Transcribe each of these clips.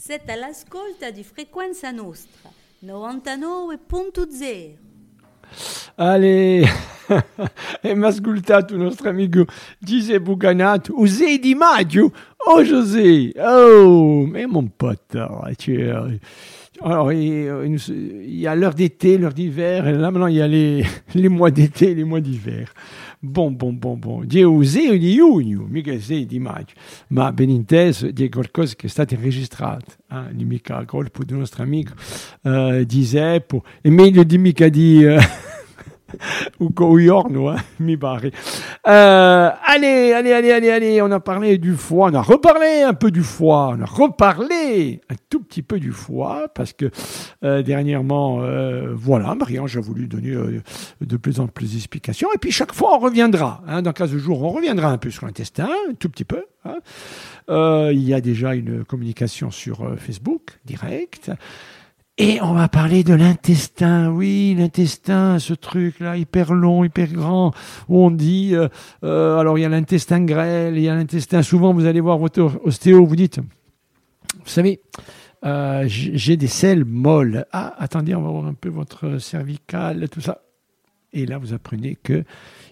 Siete all'ascolta di Frequenza Nostra 99.0. Allez, e mi ascoltato il nostro amico Gise Buganato, José Di Maggio. Oh José, oh, mais mon pote, ah, tu. Alors, il il y a l'heure d'été, l'heure d'hiver, et là maintenant il y a les, les mois d'été les mois d'hiver. Bon, bon, bon, bon. Di José di giugno, mica sei di maggio. Ma ben inteso, di qualcosa che è stato registrato. Eh? Di mica a colpo di nostro amico eh, di Zeppo. E meglio di mica di... ou hein, mi barre. Euh, allez, allez, allez, allez, allez, on a parlé du foie, on a reparlé un peu du foie, on a reparlé un tout petit peu du foie, parce que euh, dernièrement, euh, voilà, Marie-Ange a voulu donner euh, de plus en plus d'explications, et puis chaque fois on reviendra, hein, dans 15 jours, on reviendra un peu sur l'intestin, un tout petit peu. hein. Euh, il y a déjà une communication sur euh, Facebook, direct. Et on va parler de l'intestin, oui, l'intestin, ce truc-là, hyper long, hyper grand, où on dit, euh, euh, alors il y a l'intestin grêle, il y a l'intestin, souvent vous allez voir votre ostéo, vous dites, vous savez, euh, j'ai des selles molles. Ah, attendez, on va voir un peu votre cervical, tout ça. Et là, vous apprenez que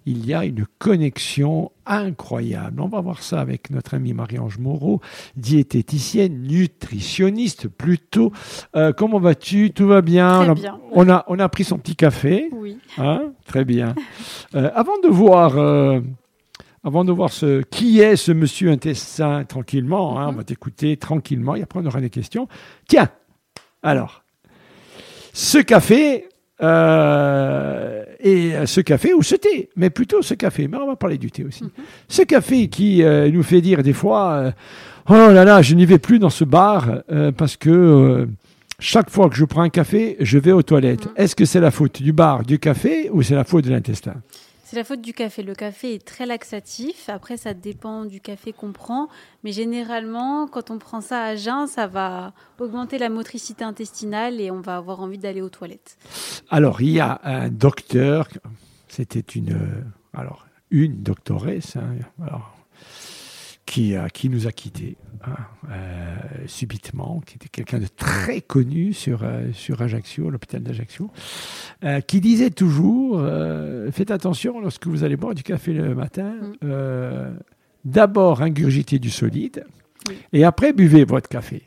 il y a une connexion incroyable. On va voir ça avec notre amie Marie-Ange Moreau, diététicienne, nutritionniste plutôt. Euh, comment vas-tu? Tout va bien? Très on, a, bien. on, a, on a pris son petit café. Oui. Hein? Très bien. Euh, avant de voir... euh, avant de voir ce, qui est ce monsieur intestin tranquillement, hein, on va t'écouter tranquillement et après on aura des questions. Tiens, alors, ce café, euh, et ce café ou ce thé, mais plutôt ce café, mais on va parler du thé aussi. Ce café qui euh, nous fait dire des fois, euh, oh là là, je n'y vais plus dans ce bar parce que chaque fois que je prends un café, je vais aux toilettes. Est-ce que c'est la faute du bar, du café ou c'est la faute de l'intestin? La faute du café. Le café est très laxatif. Après, ça dépend du café qu'on prend. Mais généralement, quand on prend ça à jeun, ça va augmenter la motricité intestinale et on va avoir envie d'aller aux toilettes. Alors, il y a un docteur, c'était une, euh, alors, une doctoresse, hein, qui, a- qui nous a quittés hein, euh, subitement, qui était quelqu'un de très connu sur, euh, sur Ajaccio, l'hôpital d'Ajaccio, euh, qui disait toujours, euh, faites attention lorsque vous allez boire du café le matin, Mm. euh, d'abord ingurgitez du solide, Oui. et après buvez votre café.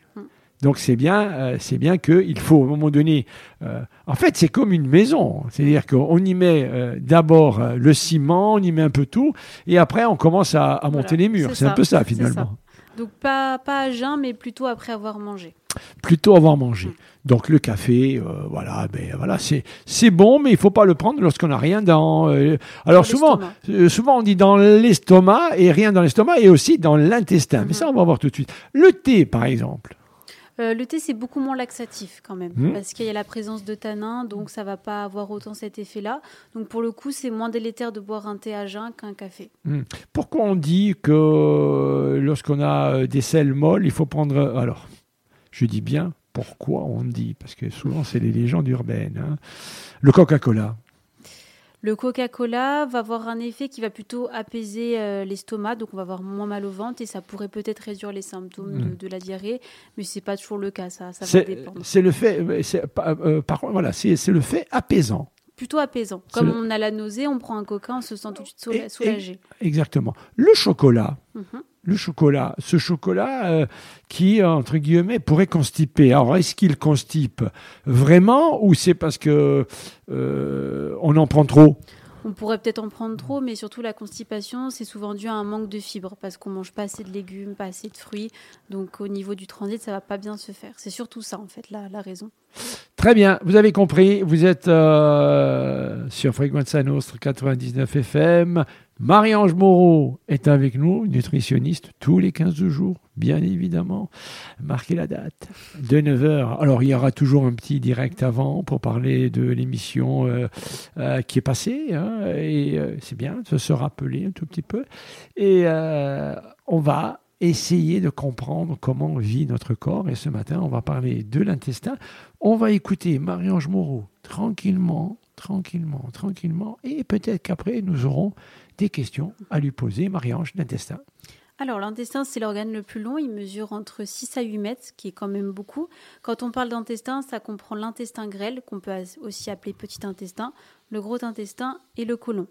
Donc c'est bien, euh, c'est bien qu'il faut au moment donné. euh, en fait, c'est comme une maison, c'est-à-dire qu'on y met euh, d'abord le ciment, on y met un peu tout, et après on commence à, à monter Voilà, les murs. c'est un peu ça finalement. Donc, pas, pas à jeun, mais plutôt après avoir mangé. Plutôt avoir mangé. Mm. Donc le café, voilà, ben voilà, c'est c'est bon, mais il faut pas le prendre lorsqu'on n'a rien dans. alors Dans souvent, souvent on dit dans l'estomac et rien dans l'estomac et aussi dans l'intestin. Mais Mhm. ça, on va voir tout de suite. Le thé, par exemple. Euh, le thé, c'est beaucoup moins laxatif quand même, Mhm. parce qu'il y a la présence de tanins, donc ça va pas avoir autant cet effet-là. Donc pour le coup, c'est moins délétère de boire un thé à jeun qu'un café. Pourquoi on dit que euh, lorsqu'on a euh, des selles molles, il faut prendre. Alors, je dis bien pourquoi on dit, parce que souvent c'est les légendes urbaines. hein. Le Coca-Cola. Le Coca-Cola va avoir un effet qui va plutôt apaiser euh, l'estomac, donc on va avoir moins mal au ventre et ça pourrait peut-être réduire les symptômes de, Mm. de la diarrhée, mais c'est pas toujours le cas, ça, ça va dépendre. c'est le fait. euh, euh, par contre, voilà, c'est le fait apaisant. Plutôt apaisant. Comme le- on a la nausée, on prend un coca, on se sent tout de suite soulagé. Exactement. Le chocolat. Mhm. Le chocolat, ce chocolat euh, qui, entre guillemets, pourrait constiper. Alors, est-ce qu'il constipe vraiment ou c'est parce que euh, on en prend trop? On pourrait peut-être en prendre trop, mais surtout la constipation, c'est souvent dû à un manque de fibres parce qu'on mange pas assez de légumes, pas assez de fruits. Donc au niveau du transit, ça va pas bien se faire. C'est surtout ça en fait la, la raison. Très bien, vous avez compris, vous êtes euh, sur Frequenza Nostra 99 FM. Marie-Ange Moreau est avec nous, nutritionniste, tous les 15 jours, bien évidemment. Marquez la date, de 9h. Alors, il y aura toujours un petit direct avant pour parler de l'émission euh, euh, qui est passée. hein, et euh, c'est bien de se rappeler un tout petit peu. Et on va essayer de comprendre comment vit notre corps. Et ce matin, on va parler de l'intestin. On va écouter Marie-Ange Moreau tranquillement, tranquillement, tranquillement. Et peut-être qu'après, nous aurons des questions à lui poser, Marie-Ange, l'intestin. alors, l'intestin, c'est l'organe le plus long. Il mesure entre 6 à 8 mètres, ce qui est quand même beaucoup. Quand on parle d'intestin, ça comprend l'intestin grêle, qu'on peut aussi appeler petit intestin, le gros intestin et le côlon.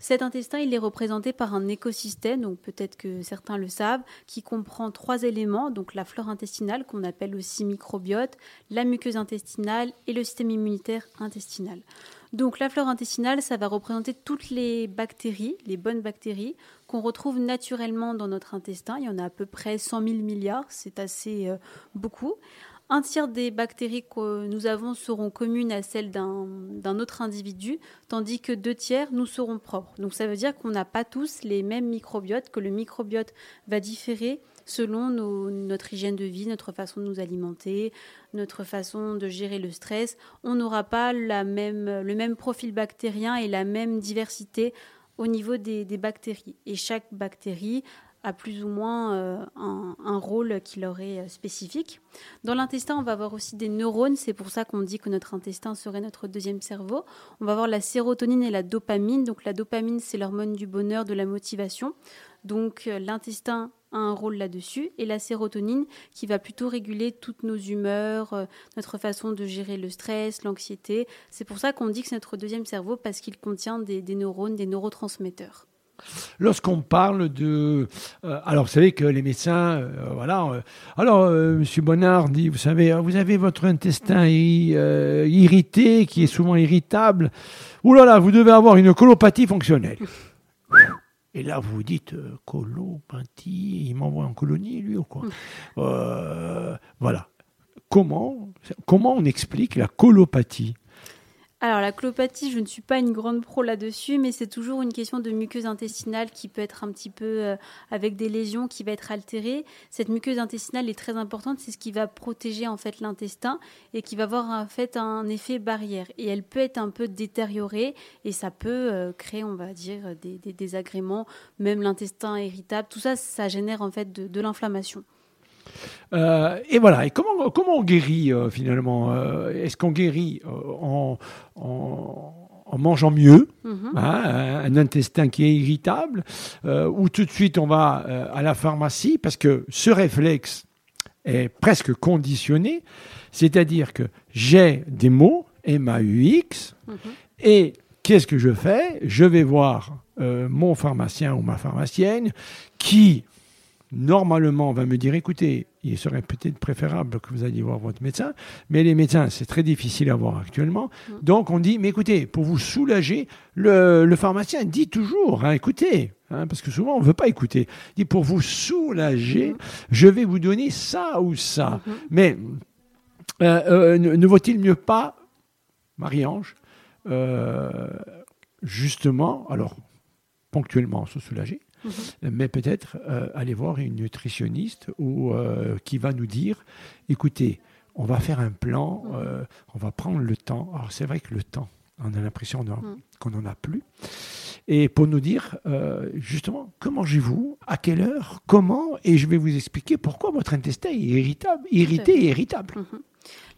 Cet intestin, il est représenté par un écosystème, donc peut-être que certains le savent, qui comprend trois éléments, donc la flore intestinale, qu'on appelle aussi microbiote, la muqueuse intestinale et le système immunitaire intestinal. Donc la flore intestinale, ça va représenter toutes les bactéries, les bonnes bactéries, qu'on retrouve naturellement dans notre intestin. Il y en a à peu près 100 000 milliards, c'est assez euh, beaucoup. Un tiers des bactéries que nous avons seront communes à celles d'un autre individu, tandis que deux tiers nous seront propres. Donc ça veut dire qu'on n'a pas tous les mêmes microbiotes, que le microbiote va différer selon notre hygiène de vie, notre façon de nous alimenter, notre façon de gérer le stress. On n'aura pas le même profil bactérien et la même diversité au niveau des, bactéries. Et chaque bactérie a plus ou moins euh, un, rôle qui leur est euh, spécifique. Dans l'intestin, on va avoir aussi des neurones, c'est pour ça qu'on dit que notre intestin serait notre deuxième cerveau. On va avoir la sérotonine et la dopamine. Donc la dopamine, c'est l'hormone du bonheur, de la motivation. Donc euh, l'intestin a un rôle là-dessus, et la sérotonine qui va plutôt réguler toutes nos humeurs, euh, notre façon de gérer le stress, l'anxiété. C'est pour ça qu'on dit que c'est notre deuxième cerveau parce qu'il contient des, neurones, des neurotransmetteurs. Lorsqu'on parle de, euh, alors vous savez que les médecins, euh, voilà. alors Monsieur Bonnard dit, vous savez, vous avez votre intestin irrité, qui est souvent irritable. Ouh là là, vous devez avoir une colopathie fonctionnelle. Et là, vous vous dites, euh, Colo, Pinty, il m'envoie en colonie, lui, ou quoi mm. euh, Voilà. Comment, comment on explique la colopathie? Alors la colopathie, je ne suis pas une grande pro là-dessus, mais c'est toujours une question de muqueuse intestinale qui peut être un petit peu euh, avec des lésions qui va être altérée. Cette muqueuse intestinale est très importante, c'est ce qui va protéger en fait l'intestin et qui va avoir en fait un effet barrière. Et elle peut être un peu détériorée et ça peut euh, créer, on va dire, des, désagréments, même l'intestin irritable. Tout ça, ça génère en fait de l'inflammation. Euh, et voilà. Et comment, comment on guérit euh, finalement euh, Est-ce qu'on guérit en, en, mangeant mieux mhm. hein, un intestin qui est irritable Ou tout de suite on va à la pharmacie Parce que ce réflexe est presque conditionné. C'est-à-dire que j'ai des mots, M-A-U-X, mhm. et qu'est-ce que je fais? Je vais voir mon pharmacien ou ma pharmacienne qui normalement, on va me dire, écoutez, il serait peut-être préférable que vous alliez voir votre médecin, mais les médecins, c'est très difficile à voir actuellement. Mm. Donc, on dit, mais écoutez, pour vous soulager, le, pharmacien dit toujours, hein, écoutez, hein, parce que souvent, on ne veut pas écouter. Il dit, pour vous soulager, mm. je vais vous donner ça ou ça. Mm-hmm. Mais euh, euh, ne, vaut-il mieux pas, Marie-Ange, euh, justement, alors, ponctuellement se soulager, Mhm. mais peut-être euh, aller voir une nutritionniste ou euh, qui va nous dire, écoutez, on va faire un plan, mhm. euh, on va prendre le temps. Alors c'est vrai que le temps, on a l'impression mhm. qu'on n'en a plus. Et pour nous dire justement, que mangez-vous, à quelle heure, comment, et je vais vous expliquer pourquoi votre intestin est irritable, irrité et irritable.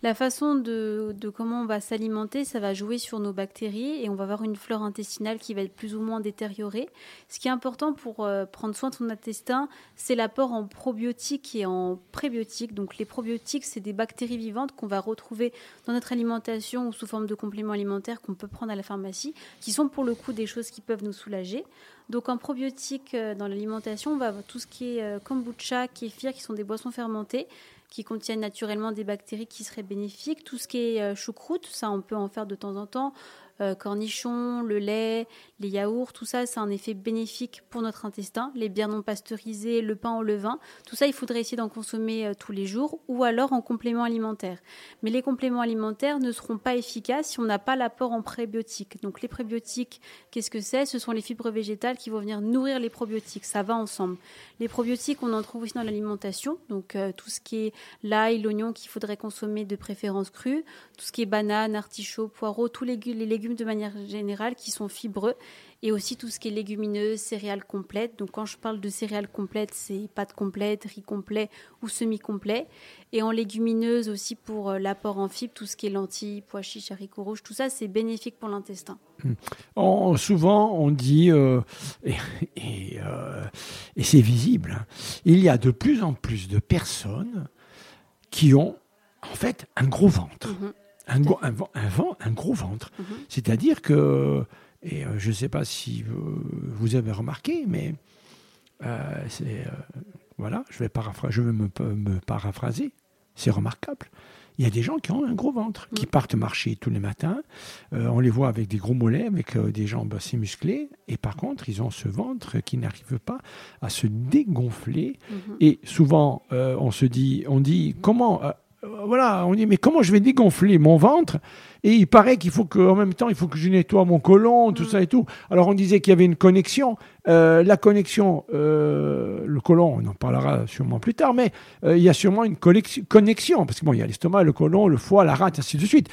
La façon de, comment on va s'alimenter, ça va jouer sur nos bactéries et on va avoir une flore intestinale qui va être plus ou moins détériorée. Ce qui est important pour euh, prendre soin de son intestin, c'est l'apport en probiotiques et en prébiotiques. Donc les probiotiques, c'est des bactéries vivantes qu'on va retrouver dans notre alimentation ou sous forme de compléments alimentaires qu'on peut prendre à la pharmacie, qui sont pour le coup des choses qui peuvent nous soulager. Donc en probiotiques euh, dans l'alimentation, on va avoir tout ce qui est euh, kombucha, kéfir, qui sont des boissons fermentées qui contiennent naturellement des bactéries qui seraient bénéfiques. Tout ce qui est euh, choucroute, ça on peut en faire de temps en temps. Euh, cornichons, le lait, les yaourts, tout ça, c'est un effet bénéfique pour notre intestin. Les bières non pasteurisées, le pain au levain, tout ça, il faudrait essayer d'en consommer euh, tous les jours ou alors en complément alimentaire. Mais les compléments alimentaires ne seront pas efficaces si on n'a pas l'apport en prébiotiques. Donc les prébiotiques, qu'est-ce que c'est? Ce sont les fibres végétales qui vont venir nourrir les probiotiques. Ça va ensemble. Les probiotiques, on en trouve aussi dans l'alimentation. Donc euh, tout ce qui est l'ail, l'oignon qu'il faudrait consommer de préférence cru, tout ce qui est banane, artichaut, poireaux, tous les légumes légumes de manière générale qui sont fibreux et aussi tout ce qui est légumineux, céréales complètes. Donc quand je parle de céréales complètes, c'est pâtes complètes, riz complet ou semi-complet. Et en légumineuses aussi pour euh, l'apport en fibres, tout ce qui est lentilles, pois chiches, haricots rouges, tout ça c'est bénéfique pour l'intestin. souvent on dit, euh, et, euh, et, c'est visible, hein, il y a de plus en plus de personnes qui ont en fait un gros ventre. Mhm. Un, un, un, gros ventre. Mhm. C'est-à-dire que et euh, je ne sais pas si vous, avez remarqué, mais euh, c'est euh, voilà, je vais, je vais me, paraphraser. C'est remarquable. Il y a des gens qui ont un gros ventre, qui mm. partent marcher tous les matins. on les voit avec des gros mollets, avec des jambes assez musclées. Et par contre, ils ont ce ventre qui n'arrive pas à se dégonfler. Mm-hmm. Et souvent, on se dit, on dit comment, voilà, on dit mais comment je vais dégonfler mon ventre et il paraît qu'il faut qu'en même temps, il faut que je nettoie mon côlon, tout mm. ça et tout. Alors on disait qu'il y avait une connexion. Euh, la connexion, euh, le côlon, on en parlera sûrement plus tard, mais euh, il y a sûrement une connexion, parce que bon, il y a l'estomac, le côlon, le foie, la rate, ainsi de suite.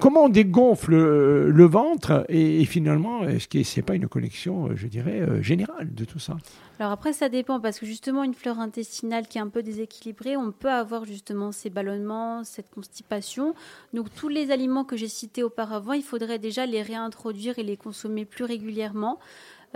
comment on dégonfle le, ventre et, finalement, est-ce que c'est pas une connexion, je dirais, générale de tout ça? Alors après, ça dépend parce que justement, une fleur intestinale qui est un peu déséquilibrée, on peut avoir justement ces ballonnements, cette constipation. Donc tous les aliments que j'ai cités auparavant, il faudrait déjà les réintroduire et les consommer plus régulièrement.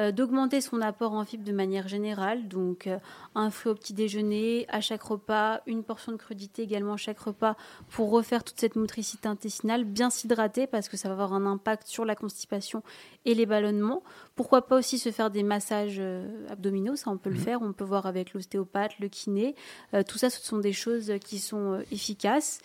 Euh, d'augmenter son apport en fibres de manière générale, donc euh, un fruit au petit déjeuner, à chaque repas, une portion de crudité également à chaque repas pour refaire toute cette motricité intestinale, bien s'hydrater parce que ça va avoir un impact sur la constipation et les ballonnements. Pourquoi pas aussi se faire des massages euh, abdominaux, ça on peut le mmh. faire, on peut voir avec l'ostéopathe, le kiné, tout ça ce sont des choses qui sont efficaces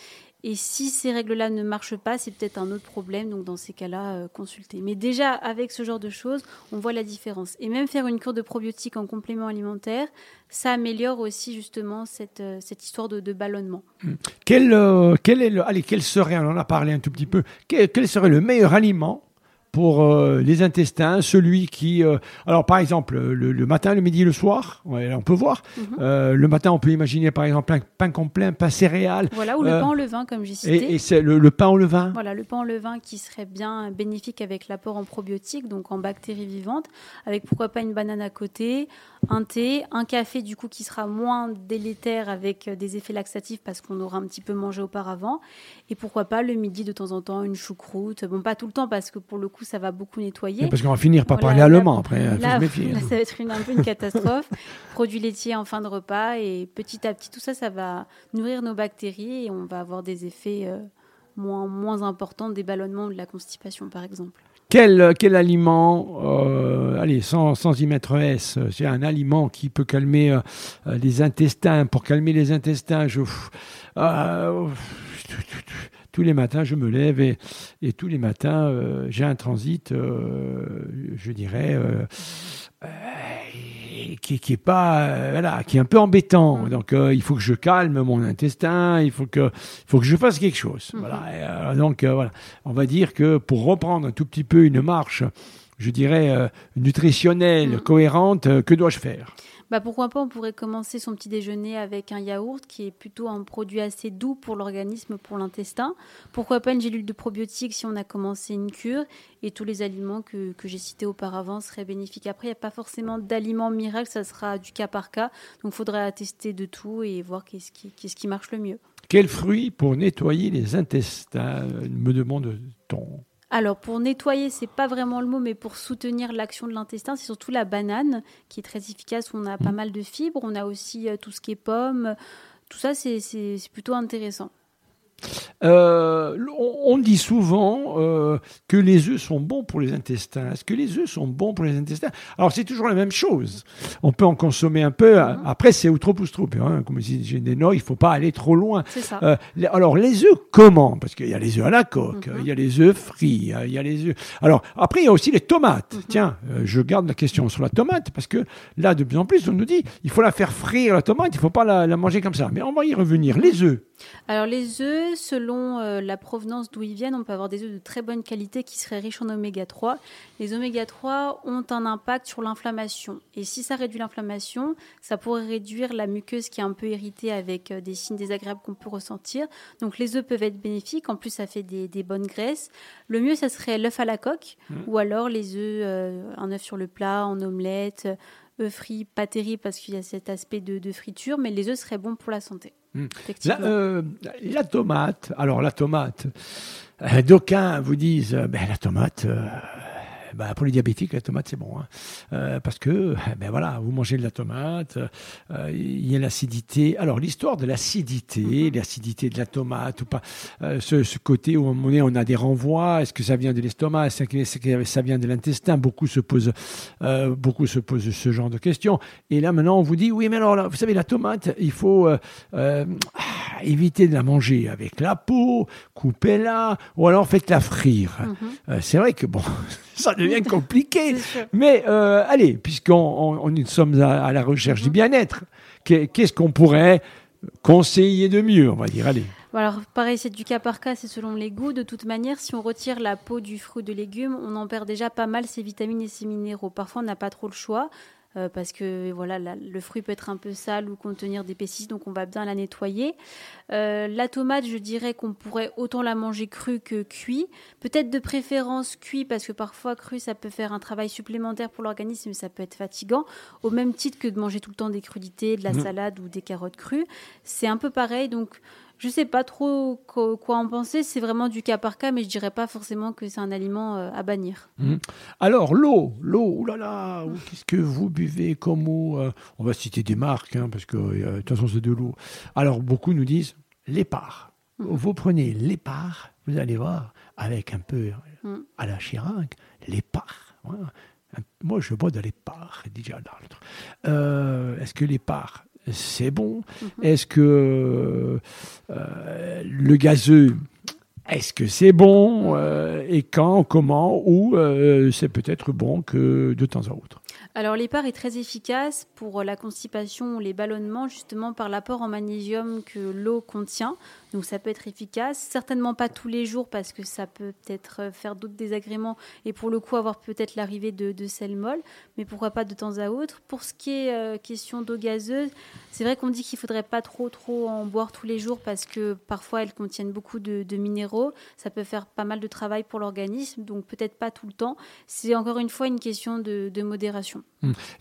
et si ces règles-là ne marchent pas, c'est peut-être un autre problème. Donc dans ces cas-là, euh, consulter. Mais déjà, avec ce genre de choses, on voit la différence. Et même faire une cure de probiotiques en complément alimentaire, ça améliore aussi justement cette, euh, histoire de, ballonnement. Hmm. Quel, euh, quel, est le, allez, quel serait, on a parlé un tout quel serait le meilleur aliment pour euh, les intestins, celui qui... Euh, alors par exemple, le, matin, le midi, le soir, on peut voir. Mhm. Euh, le matin, on peut imaginer par exemple un pain complet, un pain céréal. Voilà, ou le pain au levain, comme j'ai cité. Et, c'est le, pain au levain Voilà, le pain au levain qui serait bien bénéfique avec l'apport en probiotiques, donc en bactéries vivantes, avec pourquoi pas une banane à côté, un thé, un café du coup qui sera moins délétère avec des effets laxatifs parce qu'on aura un petit peu mangé auparavant. Et pourquoi pas le midi de temps en temps une choucroute. Bon, pas tout le temps parce que pour le coup, ça va beaucoup nettoyer. parce qu'on va finir par parler allemand après. Hein, là, ça va être une, un peu une catastrophe. Produits laitiers en fin de repas et petit à petit, tout ça, ça va nourrir nos bactéries et on va avoir des effets euh, moins, moins importants des ballonnements ou de la constipation, par exemple. Quel, quel aliment, euh, allez, sans, sans, y mettre S, c'est un aliment qui peut calmer euh, les intestins. Pour calmer les intestins, je, tous les matins, je me lève et, et tous les matins, euh, j'ai un transit, euh, je dirais, euh, qui, qui, est pas, voilà, qui est un peu embêtant. Mm. Donc, il faut que je calme mon intestin, il faut que, il faut que je fasse quelque chose. Mm-hmm. Voilà. donc, voilà, on va dire que pour reprendre un tout petit peu une marche, je dirais nutritionnelle, mm. cohérente, que dois-je faire? Bah pourquoi pas, on pourrait commencer son petit déjeuner avec un yaourt qui est plutôt un produit assez doux pour l'organisme, pour l'intestin. Pourquoi pas une gélule de probiotiques si on a commencé une cure et tous les aliments que, que j'ai cités auparavant seraient bénéfiques. Après, il n'y a pas forcément d'aliments miracle, ça sera du cas par cas. Donc il faudrait attester de tout et voir qu'est-ce qui, qu'est-ce qui marche le mieux. Quel fruit pour nettoyer les intestins? Me demande-t-on alors pour nettoyer, c'est pas vraiment le mot, mais pour soutenir l'action de l'intestin, c'est surtout la banane qui est très efficace. On a pas mmh. mal de fibres, on a aussi euh, tout ce qui est pommes. Tout ça, c'est plutôt intéressant. Euh, on, dit souvent euh, que les œufs sont bons pour les intestins. Est-ce que les œufs sont bons pour les intestins? Alors c'est toujours la même chose. On peut en consommer un peu. Mhm. Après c'est ou trop ou trop. Hein. Comme j'ai des noix, il faut pas aller trop loin. Euh, alors les œufs comment? Parce qu'il y a les œufs à la coque, mhm. il y a les œufs frits, il y a les œufs. Alors après il y a aussi les tomates. Mhm. Tiens, je garde la question sur la tomate parce que là de plus en plus on nous dit il faut la faire frire la tomate, il faut pas la, la manger comme ça. Mais on va y revenir. Les œufs. Alors les œufs selon euh, la provenance d'où ils viennent, on peut avoir des œufs de très bonne qualité qui seraient riches en oméga 3. Les oméga 3 ont un impact sur l'inflammation. Et si ça réduit l'inflammation, ça pourrait réduire la muqueuse qui est un peu irritée avec euh, des signes désagréables qu'on peut ressentir. Donc les œufs peuvent être bénéfiques. En plus, ça fait des, des bonnes graisses. Le mieux, ça serait l'œuf à la coque Mmh. ou alors les œufs, euh, un œuf sur le plat, en omelette, œufs frits, pas terrible parce qu'il y a cet aspect de, de friture, mais les œufs seraient bons pour la santé. Mm. La, euh, la tomate, alors la tomate, euh, d'aucuns vous disent, euh, ben, la tomate, ben, pour les diabétiques, la tomate c'est bon, hein. Euh, parce que, euh, ben voilà, vous mangez de la tomate, euh, il y a l'acidité. Alors l'histoire de l'acidité, l'acidité de la tomate ou pas, euh, ce, ce côté où moment donné, on a des renvois, est-ce que ça vient de l'estomac, est-ce que ça vient de l'intestin Beaucoup se posent, beaucoup se posent ce genre de questions. Et là maintenant, on vous dit, oui, mais alors, là, vous savez, la tomate, il faut ah, éviter de la manger avec la peau, coupez-la, ou alors faites-la frire. Mhm. C'est vrai que bon, ça devient compliqué. Mais euh, allez, puisqu'on on, on- nous sommes à, à la recherche du bien-être, qu'est- qu'est-ce qu'on pourrait conseiller de mieux, on va dire, allez. Alors, pareil, c'est du cas par cas, c'est selon les goûts. De toute manière, si on retire la peau du fruit de légumes, on en perd déjà pas mal ses vitamines et ses minéraux. Parfois, on n'a pas trop le choix. Euh, parce que voilà, la- le fruit peut être un peu sale ou contenir des pesticides, donc on va bien la nettoyer. Euh, la tomate, je dirais qu'on pourrait autant la manger crue que cuit. Peut-être de préférence cuit, parce que parfois crue, ça peut faire un travail supplémentaire pour l'organisme, ça peut être fatigant. Au même titre que de manger tout le temps des crudités, de la Mhm. salade ou des carottes crues. C'est un peu pareil, donc je sais pas trop quoi en penser. C'est vraiment du cas par cas, mais je dirais pas forcément que c'est un aliment euh, à bannir. Alors, l'eau, l'eau, oulala, ou qu'est-ce que vous buvez comme eau euh, On va citer des marques, hein, parce que euh, de toute façon, c'est de l'eau. Alors, beaucoup nous disent l'épar. Vous prenez l'épar, vous allez voir, avec un peu Mm. à la Chirac, l'épar. voilà. Un- Moi, je bois de l'épar, déjà l'autre. Euh, Est-ce que l'épar, c'est bon. Est-ce que euh, le gazeux, est-ce que c'est bon Euh, Et quand, comment Ou euh, c'est peut-être bon que de temps à autre? Alors l'épar est très efficace pour la constipation ou les ballonnements, justement par l'apport en magnésium que l'eau contient. Donc ça peut être efficace, certainement pas tous les jours parce que ça peut peut-être faire d'autres désagréments et pour le coup avoir peut-être l'arrivée de, de sel molle, mais pourquoi pas de temps à autre. Pour ce qui est euh, question d'eau gazeuse, c'est vrai qu'on dit qu'il faudrait pas trop trop en boire tous les jours parce que parfois elles contiennent beaucoup de, minéraux, ça peut faire pas mal de travail pour l'organisme, donc peut-être pas tout le temps. C'est encore une fois une question de modération.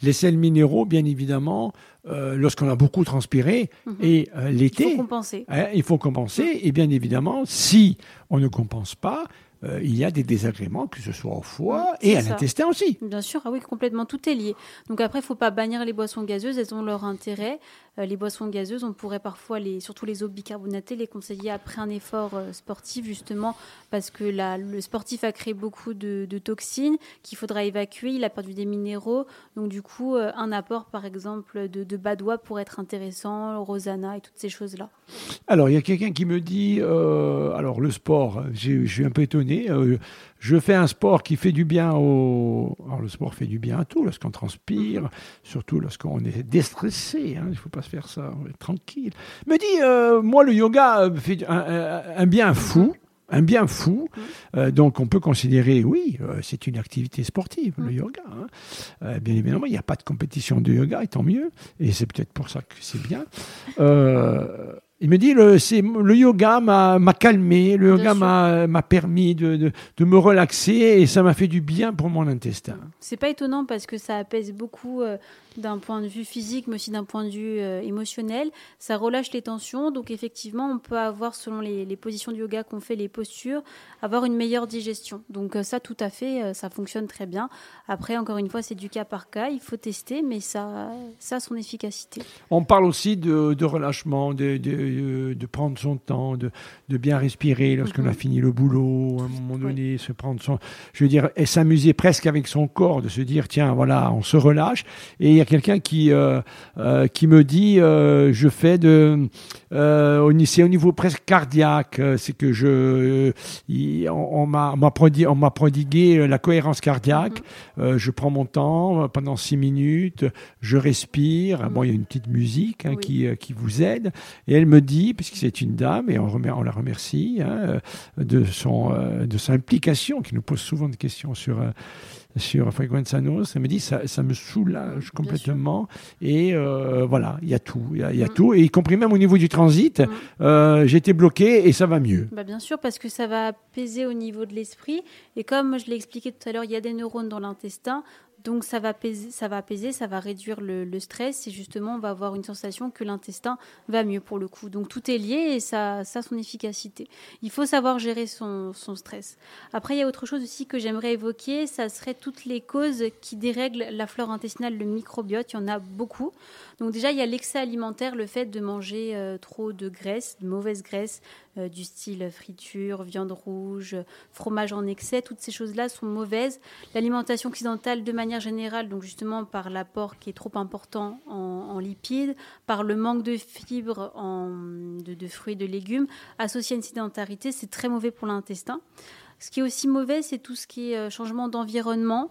Les sels minéraux, bien évidemment, euh, lorsqu'on a beaucoup transpiré, Mhm. et euh, Il l'été, faut compenser. hein, il faut compenser. Et bien évidemment, si on ne compense pas, euh, il y a des désagréments, que ce soit au foie Mm, et à l'intestin aussi. Bien sûr, ah oui, complètement, tout est lié. Donc après, il faut pas bannir les boissons gazeuses, elles ont leur intérêt. Euh, les boissons gazeuses, on pourrait parfois, surtout les eaux bicarbonatées, les conseiller après un effort euh, sportif, justement, parce que le sportif a créé beaucoup de, toxines qu'il faudra évacuer, il a perdu des minéraux. Donc du coup, euh, un apport, par exemple, de, badois pourrait être intéressant, rosana et toutes ces choses-là. Alors, il y a quelqu'un qui me dit, alors le sport, je suis un peu étonné, je fais un sport qui fait du bien au... Alors le sport fait du bien à tout, lorsqu'on transpire, surtout lorsqu'on est déstressé, hein, il ne faut pas se faire ça, on est tranquille. Me dit, euh, moi le yoga euh, fait un, bien fou. Un bien fou, Euh, donc on peut considérer, oui, euh, c'est une activité sportive, le yoga. hein. Bien évidemment, il n'y a pas de compétition de yoga, et tant mieux, et c'est peut-être pour ça que c'est bien. Il me dit le, le yoga m'a, calmé, le Bien yoga m'a, permis de, de, de me relaxer et ça m'a fait du bien pour mon intestin. C'est pas étonnant parce que ça apaise beaucoup euh, d'un point de vue physique, mais aussi d'un point de vue euh, émotionnel. Ça relâche les tensions. Donc, effectivement, on peut avoir, selon les, les positions du yoga qu'on fait, les postures, avoir une meilleure digestion. Donc, euh, ça, tout à fait, ça fonctionne très bien. Après, encore une fois, c'est du cas par cas. Il faut tester, mais ça, ça a son efficacité. On parle aussi de, de relâchement, de, de, de prendre son temps, de, de bien respirer lorsqu'on Mhm. a fini le boulot, à un moment donné, se prendre son, je veux dire, et s'amuser presque avec son corps, de se dire, tiens, voilà, on se relâche. Et il y a quelqu'un qui, euh, euh, qui me dit, euh, je fais de, c'est au niveau presque cardiaque, c'est que je, il- on, on m'a, prodigué la cohérence cardiaque. Euh, je prends mon temps pendant six minutes, je respire. Mhm. Bon, il y a une petite musique hein, Oui. qui, qui vous aide. Et elle me dit, puisque c'est une dame, et on, remer- on la remercie hein, de, son, euh, de son implication, qui nous pose souvent des questions sur, euh, sur Frequenza Nostra. Elle me dit ça, ça me soulage complètement. Et euh, voilà, il y a tout. Il y a, il y a Mm. tout, et y compris même au niveau du transit, Mm. euh, j'étais bloqué et ça va mieux. Bah, bien sûr, parce que ça va apaiser au niveau de l'esprit. Et comme je l'ai expliqué tout à l'heure, il y a des neurones dans l'intestin. Donc ça va, apaiser, ça va apaiser, ça va réduire le, stress. Et justement, on va avoir une sensation que l'intestin va mieux pour le coup. Donc tout est lié et ça, a son efficacité. Il faut savoir gérer son, son stress. Après, il y a autre chose aussi que j'aimerais évoquer. Ça serait toutes les causes qui dérèglent la flore intestinale, le microbiote. Il y en a beaucoup. Donc déjà, il y a l'excès alimentaire, le fait de manger euh, trop de graisse, de mauvaise graisse, euh, du style friture, viande rouge, fromage en excès. Toutes ces choses-là sont mauvaises. L'alimentation occidentale, de manière générale, donc justement par l'apport qui est trop important en, lipides, par le manque de fibres en, de, fruits et de légumes, associé à une sédentarité, c'est très mauvais pour l'intestin. Ce qui est aussi mauvais, c'est tout ce qui est euh, changement d'environnement.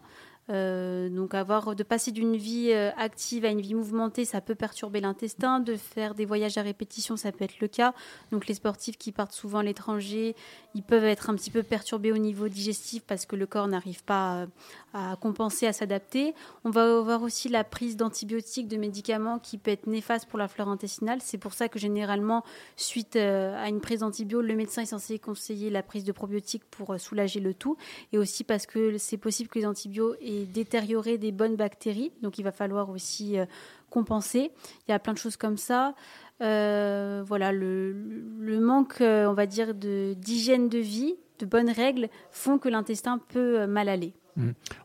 Euh, donc avoir de passer d'une vie euh, active à une vie mouvementée, ça peut perturber l'intestin. De faire des voyages à répétition, ça peut être le cas. Donc les sportifs qui partent souvent à l'étranger, ils peuvent être un petit peu perturbés au niveau digestif parce que le corps n'arrive pas à compenser, à s'adapter. On va avoir aussi la prise d'antibiotiques, de médicaments qui peut être néfaste pour la flore intestinale. C'est pour ça que généralement, suite euh, à une prise d'antibio, le médecin est censé conseiller la prise de probiotiques pour euh, soulager le tout. Et aussi parce que c'est possible que les antibiotiques aient détérioré des bonnes bactéries. Donc il va falloir aussi euh, compenser. Il y a plein de choses comme ça. Voilà, le, manque, on va dire, d'hygiène de vie, de bonnes règles, font que l'intestin peut mal aller.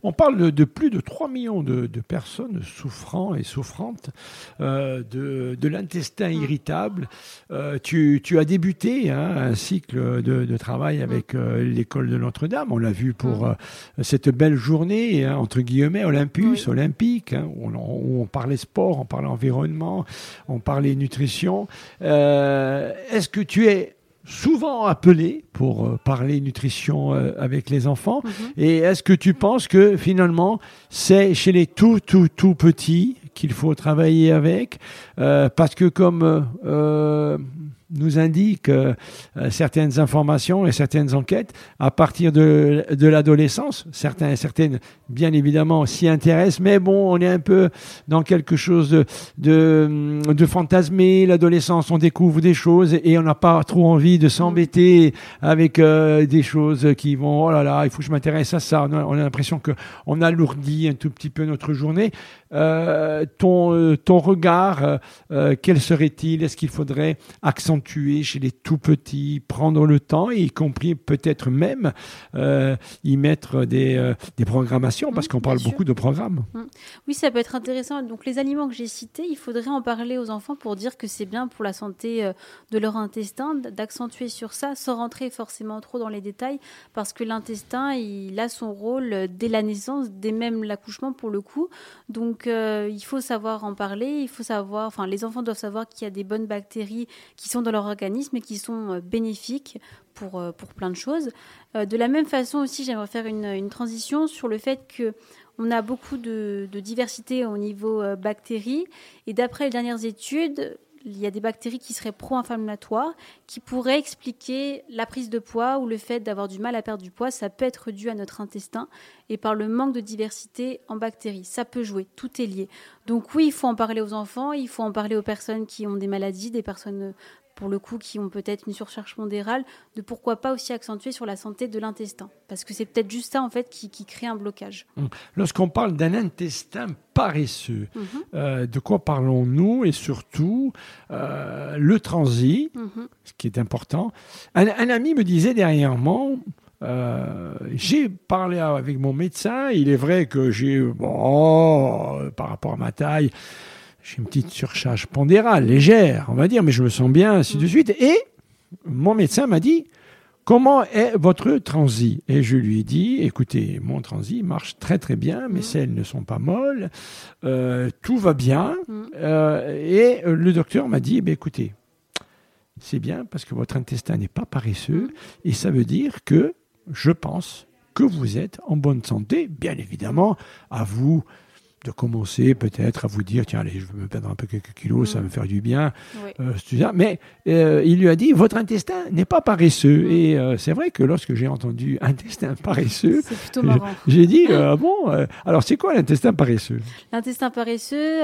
On parle de, plus de 3 millions de, de personnes souffrant et souffrantes euh, de, de l'intestin irritable. Euh, tu, tu as débuté hein, un cycle de, de travail avec euh, l'école de Notre-Dame. On l'a vu pour euh, cette belle journée, hein, entre guillemets, Olympus, Oui. olympique, hein, où, on, où on parlait sport, on parlait environnement, on parlait nutrition. Est-ce que tu es souvent appelé pour euh, parler nutrition euh, avec les enfants Mhm. et est-ce que tu penses que finalement, c'est chez les tout, tout, tout petits qu'il faut travailler avec? Euh, Parce que comme euh, nous indiquent euh, euh, certaines informations et certaines enquêtes, à partir de, de l'adolescence, certains et certaines, bien évidemment, s'y intéressent, mais bon, on est un peu dans quelque chose de, de, de fantasmé. L'adolescence, on découvre des choses et on n'a pas trop envie de s'embêter avec euh, des choses qui vont, oh là là, il faut que je m'intéresse à ça. On a, on a l'impression qu'on alourdit un tout petit peu notre journée. Euh, ton, euh, ton regard, euh, quel serait-il? Est-ce qu'il faudrait accentuer chez les tout petits, prendre le temps, y compris peut-être même euh, y mettre des, des programmations, parce Mhm, qu'on parle sûr. beaucoup de programmes. Oui, ça peut être intéressant. Donc, les aliments que j'ai cités, il faudrait en parler aux enfants pour dire que c'est bien pour la santé de leur intestin, d'accentuer sur ça, sans rentrer forcément trop dans les détails, parce que l'intestin, il a son rôle dès la naissance, dès même l'accouchement pour le coup. Donc, euh, il faut savoir en parler. Il faut savoir, enfin, les enfants doivent savoir qu'il y a des bonnes bactéries qui sont dans leur organisme et qui sont euh, bénéfiques pour, euh, pour plein de choses. De la même façon aussi, j'aimerais faire une, transition sur le fait que on a beaucoup de, diversité au niveau bactéries. Et d'après les dernières études, il y a des bactéries qui seraient pro-inflammatoires, qui pourraient expliquer la prise de poids ou le fait d'avoir du mal à perdre du poids. Ça peut être dû à notre intestin et par le manque de diversité en bactéries. Ça peut jouer, tout est lié. Donc oui, il faut en parler aux enfants, il faut en parler aux personnes qui ont des maladies, des personnes pour le coup qui ont peut-être une surcharge pondérale, de pourquoi pas aussi accentuer sur la santé de l'intestin. Parce que c'est peut-être juste ça en fait qui, qui crée un blocage. Lorsqu'on parle d'un intestin paresseux, Mhm, euh, de quoi parlons-nous? Et surtout, euh, le transit, mhm. ce qui est important. Un, un ami me disait dernièrement, euh, j'ai parlé avec mon médecin, il est vrai que j'ai, bon, par rapport à ma taille, j'ai une petite surcharge pondérale, légère, on va dire, mais je me sens bien, ainsi de suite. Et mon médecin m'a dit, Comment est votre transit Et je lui ai dit, écoutez, mon transit marche très très bien, mes Mhm. selles ne sont pas molles, euh, tout va bien. Mhm. Euh, et le docteur m'a dit, eh bien, écoutez, c'est bien parce que votre intestin n'est pas paresseux, et ça veut dire que je pense que vous êtes en bonne santé. Bien évidemment, à vous de commencer peut-être à vous dire tiens allez je vais me perdre un peu quelques kilos ça va me faire du bien Oui. euh, mais euh, il lui a dit votre intestin n'est pas paresseux Mm. et euh, c'est vrai que lorsque j'ai entendu intestin paresseux j'ai dit euh, Ah bon alors c'est quoi l'intestin paresseux? L'intestin paresseux,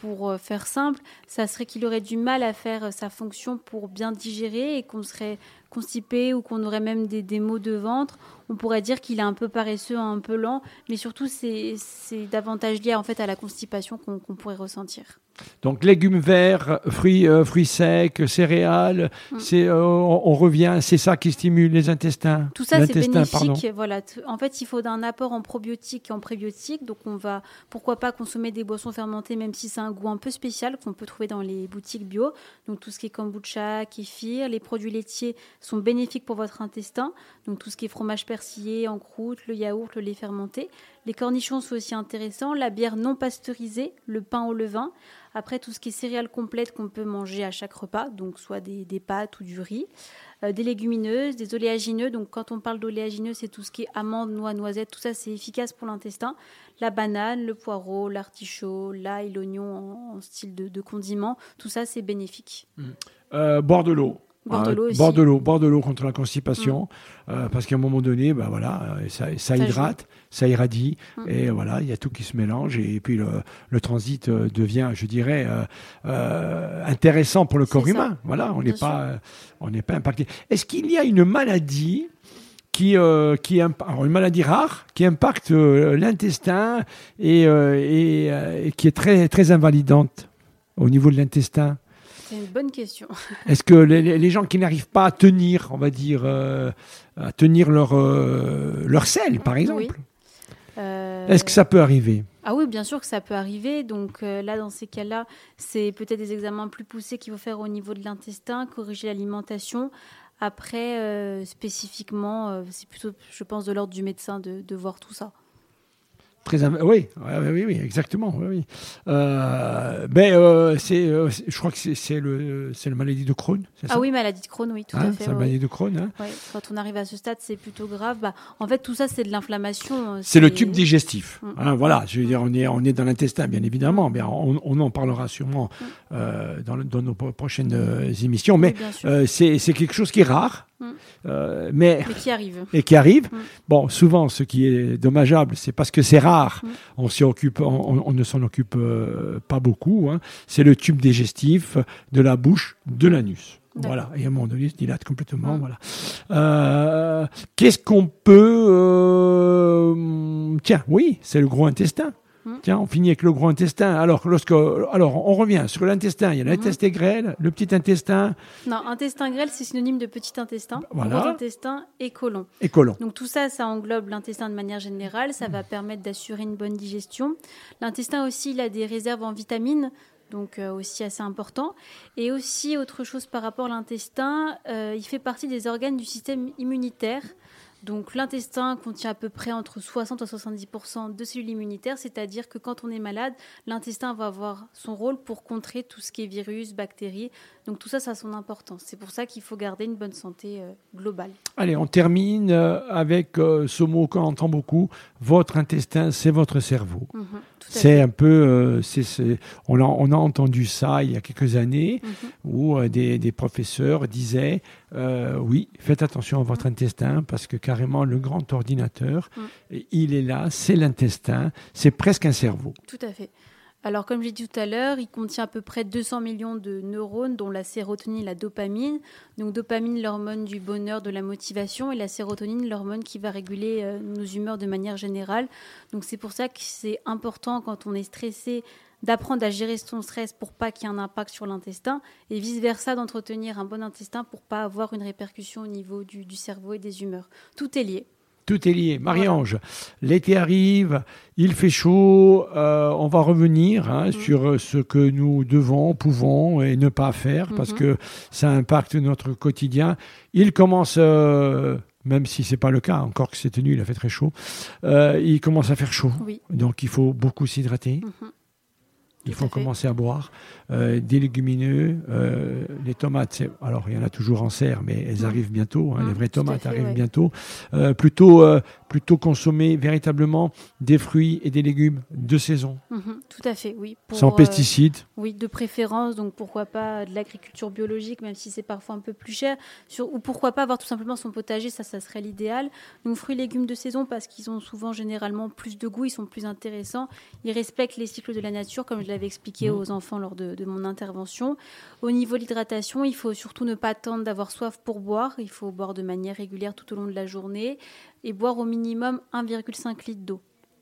pour faire simple, ça serait qu'il aurait du mal à faire sa fonction pour bien digérer et qu'on serait constipé ou qu'on aurait même des, des maux de ventre. On pourrait dire qu'il est un peu paresseux, un peu lent, mais surtout c'est davantage lié en fait à la constipation qu'on pourrait ressentir. Donc légumes verts, fruits, euh, fruits secs, céréales, Mm. c'est, euh, on, on revient, c'est ça qui stimule les intestins. Tout ça, c'est bénéfique. pardon. Voilà. En fait, il faut un apport en probiotiques et en prébiotiques. Donc, on va, pourquoi pas consommer des boissons fermentées, même si c'est un goût un peu spécial qu'on peut trouver dans les boutiques bio. Donc, tout ce qui est kombucha, kéfir, les produits laitiers sont bénéfiques pour votre intestin. Donc, tout ce qui est fromage persillé, en croûte, le yaourt, le lait fermenté. Les cornichons sont aussi intéressants. La bière non pasteurisée, le pain au levain. Après, tout ce qui est céréales complètes qu'on peut manger à chaque repas, donc soit des, pâtes ou du riz. Euh, des légumineuses, des oléagineux. Donc, quand on parle d'oléagineux, c'est tout ce qui est amandes, noix, noisettes. Tout ça, c'est efficace pour l'intestin. La banane, le poireau, l'artichaut, l'ail, l'oignon en, style de, condiment. Tout ça, c'est bénéfique. Euh, boire de l'eau. Euh, l'eau aussi. contre la constipation, euh, parce qu'à un moment donné, ben voilà, euh, ça, ça joue. hydrate, ça irradie, Mm. et voilà, il y a tout qui se mélange, et puis le, le transit euh, devient, je dirais, euh, euh, intéressant pour le corps ça. humain. Voilà, on n'est pas, on n'est pas impacté. Est-ce qu'il y a une maladie qui, euh, qui alors, une maladie rare qui impacte euh, l'intestin et, euh, et, et qui est très très invalidante au niveau de l'intestin? C'est une bonne question. est-ce que les, gens qui n'arrivent pas à tenir, on va dire, euh, à tenir leur, euh, leur sel, par exemple, Oui. Euh, est-ce que ça peut arriver? Ah oui, bien sûr que ça peut arriver. Donc euh, là, dans ces cas-là, c'est peut-être des examens plus poussés qu'il faut faire au niveau de l'intestin, corriger l'alimentation. Après, euh, spécifiquement, euh, c'est plutôt, je pense, de l'ordre du médecin de, de voir tout ça. Très oui, oui, oui, exactement. Oui, oui. Euh, ben, euh, c'est, euh, c'est- je crois que c'est, c'est le, c'est la maladie de Crohn. C'est ça? Ah oui, maladie de Crohn, oui, tout Hein, à c'est fait. la ouais. maladie de Crohn. hein. Ouais, quand on arrive à ce stade, c'est plutôt grave. Bah, en fait, tout ça, c'est de l'inflammation. C'est le tube digestif. Mm. Hein, voilà, je veux dire, on est, on est dans l'intestin, bien évidemment. Mais on, on en parlera sûrement Mm. dans, le- dans nos pro- prochaines émissions. Oui, Mais c'est, c'est quelque chose qui est rare. Mm. Euh, mais Mais qui arrive. et qui arrive. Mm. Bon, souvent, ce qui est dommageable, c'est parce que c'est rare. Mm. On s'y occupe, on, ne s'en occupe euh, pas beaucoup. hein. C'est le tube digestif de la bouche, de l'anus. Voilà. Et à un moment donné, il se dilate complètement. Voilà. Euh, Qu'est-ce qu'on peut Tiens, oui, c'est le gros intestin. Mm. Tiens, on finit avec le gros intestin. Alors, lorsque, alors, on revient sur l'intestin. Il y a l'intestin grêle, le petit intestin Non, intestin grêle, c'est synonyme de petit intestin. Voilà. Gros intestin et côlon. et côlon. Donc tout ça, ça englobe l'intestin de manière générale. Ça va permettre d'assurer une bonne digestion. L'intestin aussi, il a des réserves en vitamines. Donc euh, aussi assez important. Et aussi autre chose par rapport à l'intestin, euh, il fait partie des organes du système immunitaire. Donc l'intestin contient à peu près entre 60 à 70% de cellules immunitaires, c'est-à-dire que quand on est malade, l'intestin va avoir son rôle pour contrer tout ce qui est virus, bactéries. Donc tout ça, ça a son importance. C'est pour ça qu'il faut garder une bonne santé euh, globale. Allez, on termine euh, avec euh, ce mot qu'on entend beaucoup. Votre intestin, c'est votre cerveau. Mhm. C'est un peu, euh, on, a, on a entendu ça il y a quelques années Mhm. où euh, des, des professeurs disaient euh, oui, faites attention à votre intestin parce que carrément le grand ordinateur, il est là, c'est l'intestin, c'est presque un cerveau. Tout à fait. Alors, comme j'ai dit tout à l'heure, il contient à peu près 200 millions de neurones, dont la sérotonine et la dopamine. Donc, dopamine, l'hormone du bonheur, de la motivation, et la sérotonine, l'hormone qui va réguler euh, nos humeurs de manière générale. Donc, c'est pour ça que c'est important quand on est stressé d'apprendre à gérer son stress pour pas qu'il y ait un impact sur l'intestin et vice versa d'entretenir un bon intestin pour pas avoir une répercussion au niveau du cerveau et des humeurs. Tout est lié. Tout est lié. Marie-Ange, l'été arrive, il fait chaud, euh, on va revenir hein, Mhm. sur euh, ce que nous devons, pouvons et ne pas faire parce Mhm. que ça impacte notre quotidien. Il commence, euh, même si c'est pas le cas, encore que c'est tenu, il a fait très chaud, euh, il commence à faire chaud. Oui. Donc il faut beaucoup s'hydrater. Mhm. Il faut commencer à boire euh, des légumineux, euh, les tomates. Alors il y en a toujours en serre, mais elles arrivent bientôt. hein, les vraies tout à tomates fait, arrivent ouais. bientôt. Euh, plutôt euh, plutôt consommer véritablement des fruits et des légumes de saison, Mhm, tout à fait, oui. Pour, sans euh, pesticides. Oui, de préférence, donc pourquoi pas de l'agriculture biologique, même si c'est parfois un peu plus cher, sur, ou pourquoi pas avoir tout simplement son potager, ça, ça serait l'idéal. Donc fruits et légumes de saison, parce qu'ils ont souvent généralement plus de goût, ils sont plus intéressants, ils respectent les cycles de la nature, comme je l'avais expliqué Mhm. aux enfants lors de, de mon intervention. Au niveau de l'hydratation, il faut surtout ne pas attendre d'avoir soif pour boire, il faut boire de manière régulière tout au long de la journée, et boire au minimum 1,5 litre d'eau.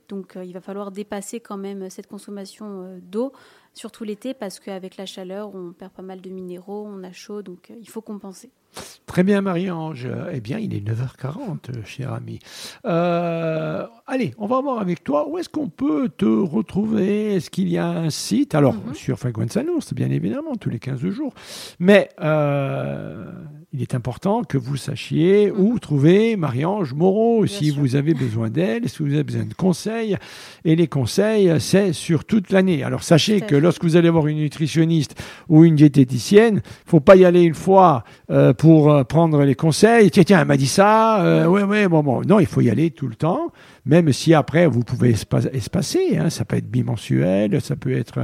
Donc euh, il va falloir dépasser quand même cette consommation euh, d'eau, surtout l'été, parce qu'avec la chaleur, on perd pas mal de minéraux, on a chaud, donc euh, il faut compenser. Très bien, Marie-Ange. Eh bien, il est 9h40, euh, cher ami. Allez, on va voir avec toi où est-ce qu'on peut te retrouver? Est-ce qu'il y a un site? Alors, Mhm. sur Frequenzanos, bien évidemment, tous les 15 jours. Mais il est important que vous sachiez où trouver Marie-Ange Moreau. Bien si sûr. vous avez besoin d'elle, si vous avez besoin de conseils. Et les conseils, c'est sur toute l'année. Alors, sachez que lorsque vous allez voir une nutritionniste ou une diététicienne, il faut pas y aller une fois euh, pour euh, prendre les conseils. Tiens, tiens, elle m'a dit ça. Euh, ouais, ouais, bon, bon. Non, il faut y aller tout le temps, même si après vous pouvez espa- espacer. hein. Ça peut être bimensuel, ça peut être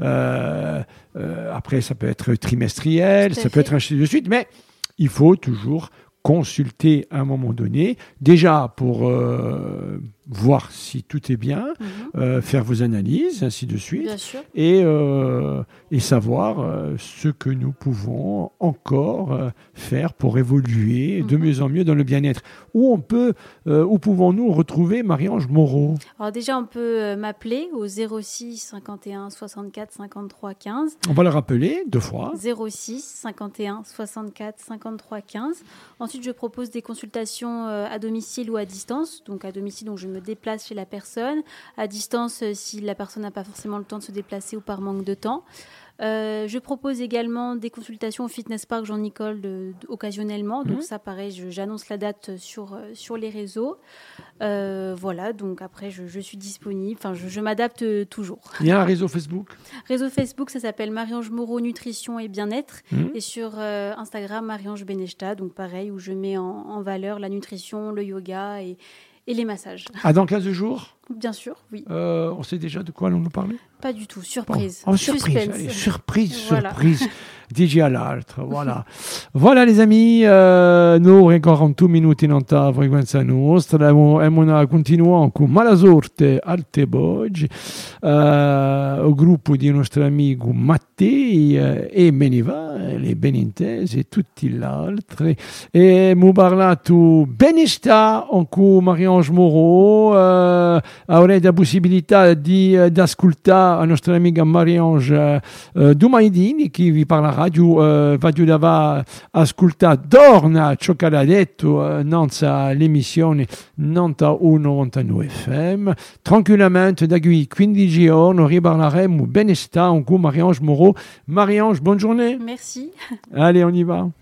euh, euh, après ça peut être trimestriel, ça peut être ainsi de suite. Mais il faut toujours consulter à un moment donné, déjà pour euh, voir si tout est bien, Mhm. euh, faire vos analyses, ainsi de suite et, euh, et savoir euh, ce que nous pouvons encore faire pour évoluer de Mhm. mieux en mieux dans le bien-être. Où on peut, où pouvons-nous retrouver Marie-Ange Moreau? Alors déjà, on peut m'appeler au 06 51 64 53 15. On va le rappeler deux fois. 06 51 64 53 15. Ensuite, je propose des consultations à domicile ou à distance. Donc à domicile, donc je me déplace chez la personne. À distance, euh, si la personne n'a pas forcément le temps de se déplacer ou par manque de temps. Euh, je propose également des consultations au Fitness Park Jean-Nicole de- de- occasionnellement. Donc Mhm. ça, pareil, j'annonce la date sur, euh, sur les réseaux. Euh, voilà, donc après, je, je suis disponible. Enfin, je, je m'adapte toujours. Il y a un réseau Facebook? Réseau Facebook, ça s'appelle Marie-Ange Moreau Nutrition et Bien-être. Mhm. Et sur euh, Instagram, Marie-Ange Benechta, donc pareil, où je mets en, en valeur la nutrition, le yoga et, et les massages. Ah, dans 15 jours, Bien sûr, oui. euh, on sait déjà de quoi allons nous parler? Pas du tout. Surprise. Oh, oh, surprise, Suspense. allez, surprise, Voilà. DJ all'altro, voilà. voilà les amis, euh, nous 42 minuti in ottava frequenza nostra, e una continuiamo con mala sorte alte oggi, eh, il gruppo di nostro amico Mattei eh, e Meniva, le benintesi e tutti gli altri, e abbiamo parlato benestà con Marie-Ange Moreau, eh, avrete la possibilità di, di ascoltare la nostra amica Marie-Ange eh, Dumaidini che vi radio eh, radio dava ascoltato Dorna ciò che ha detto eh, non sa l'emissione 91-99 FM tranquillamente da qui 15 giorni riparleremo benestà con Marie-Ange Moreau. Marie-Ange bonne journée Merci. allez on y va